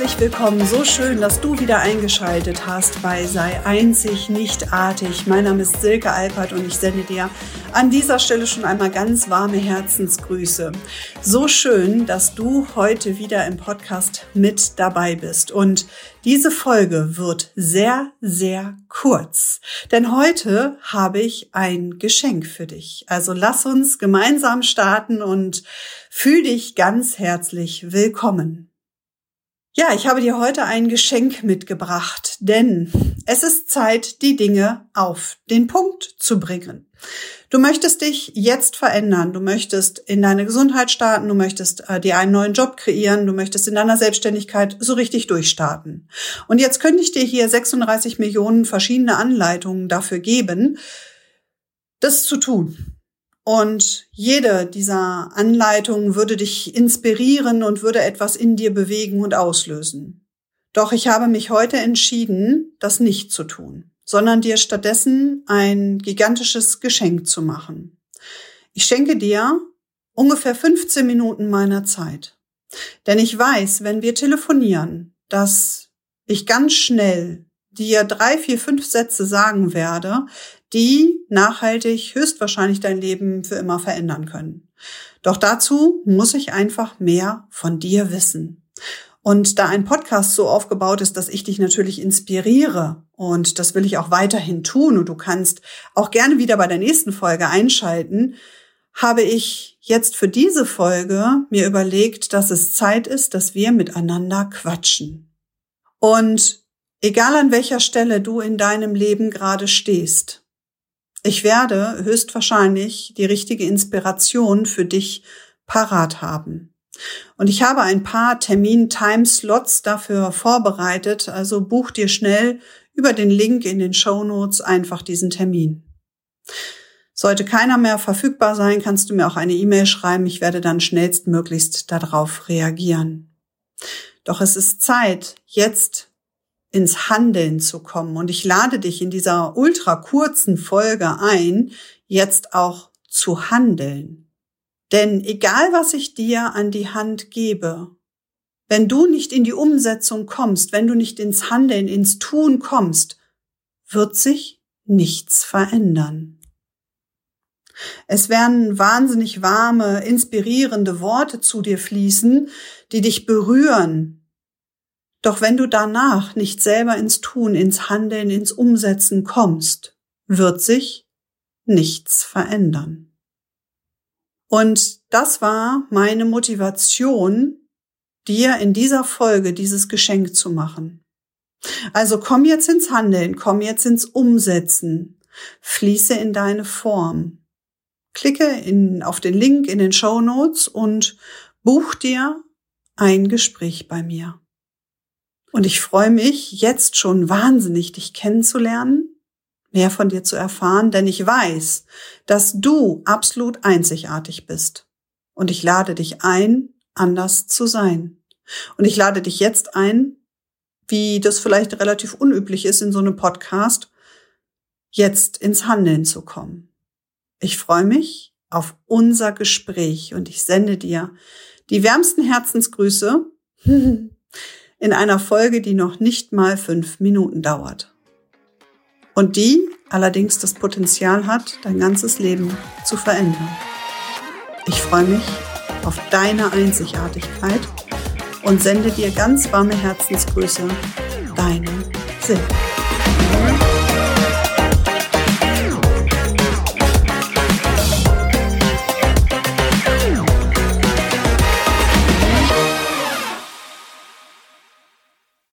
herzlich willkommen. So schön, dass du wieder eingeschaltet hast bei Sei einzig, nicht artig. Mein Name ist Silke Alpert und ich sende dir an dieser Stelle schon einmal ganz warme Herzensgrüße. So schön, dass du heute wieder im Podcast mit dabei bist. Und diese Folge wird sehr, sehr kurz. Denn heute habe ich ein Geschenk für dich. Also lass uns gemeinsam starten und fühl dich ganz herzlich willkommen. Ja, ich habe dir heute ein Geschenk mitgebracht, denn es ist Zeit, die Dinge auf den Punkt zu bringen. Du möchtest dich jetzt verändern, du möchtest in deine Gesundheit starten, du möchtest äh, dir einen neuen Job kreieren, du möchtest in deiner Selbstständigkeit so richtig durchstarten. Und jetzt könnte ich dir hier 36 Millionen verschiedene Anleitungen dafür geben, das zu tun. Und jede dieser Anleitungen würde dich inspirieren und würde etwas in dir bewegen und auslösen. Doch ich habe mich heute entschieden, das nicht zu tun, sondern dir stattdessen ein gigantisches Geschenk zu machen. Ich schenke dir ungefähr 15 Minuten meiner Zeit. Denn ich weiß, wenn wir telefonieren, dass ich ganz schnell dir drei, vier, fünf Sätze sagen werde, die nachhaltig höchstwahrscheinlich dein Leben für immer verändern können. Doch dazu muss ich einfach mehr von dir wissen. Und da ein Podcast so aufgebaut ist, dass ich dich natürlich inspiriere und das will ich auch weiterhin tun und du kannst auch gerne wieder bei der nächsten Folge einschalten, habe ich jetzt für diese Folge mir überlegt, dass es Zeit ist, dass wir miteinander quatschen. Und egal an welcher Stelle du in deinem Leben gerade stehst, ich werde höchstwahrscheinlich die richtige Inspiration für dich parat haben. Und ich habe ein paar Termin-Time-Slots dafür vorbereitet, also buch dir schnell über den Link in den Show Notes einfach diesen Termin. Sollte keiner mehr verfügbar sein, kannst du mir auch eine E-Mail schreiben. Ich werde dann schnellstmöglichst darauf reagieren. Doch es ist Zeit, jetzt ins Handeln zu kommen. Und ich lade dich in dieser ultra kurzen Folge ein, jetzt auch zu handeln. Denn egal was ich dir an die Hand gebe, wenn du nicht in die Umsetzung kommst, wenn du nicht ins Handeln, ins Tun kommst, wird sich nichts verändern. Es werden wahnsinnig warme, inspirierende Worte zu dir fließen, die dich berühren, doch wenn du danach nicht selber ins Tun, ins Handeln, ins Umsetzen kommst, wird sich nichts verändern. Und das war meine Motivation, dir in dieser Folge dieses Geschenk zu machen. Also komm jetzt ins Handeln, komm jetzt ins Umsetzen, fließe in deine Form. Klicke in, auf den Link in den Show Notes und buch dir ein Gespräch bei mir. Und ich freue mich jetzt schon wahnsinnig, dich kennenzulernen, mehr von dir zu erfahren, denn ich weiß, dass du absolut einzigartig bist. Und ich lade dich ein, anders zu sein. Und ich lade dich jetzt ein, wie das vielleicht relativ unüblich ist in so einem Podcast, jetzt ins Handeln zu kommen. Ich freue mich auf unser Gespräch und ich sende dir die wärmsten Herzensgrüße in einer Folge, die noch nicht mal fünf Minuten dauert. Und die allerdings das Potenzial hat, dein ganzes Leben zu verändern. Ich freue mich auf deine Einzigartigkeit und sende dir ganz warme Herzensgrüße. Deine Silke.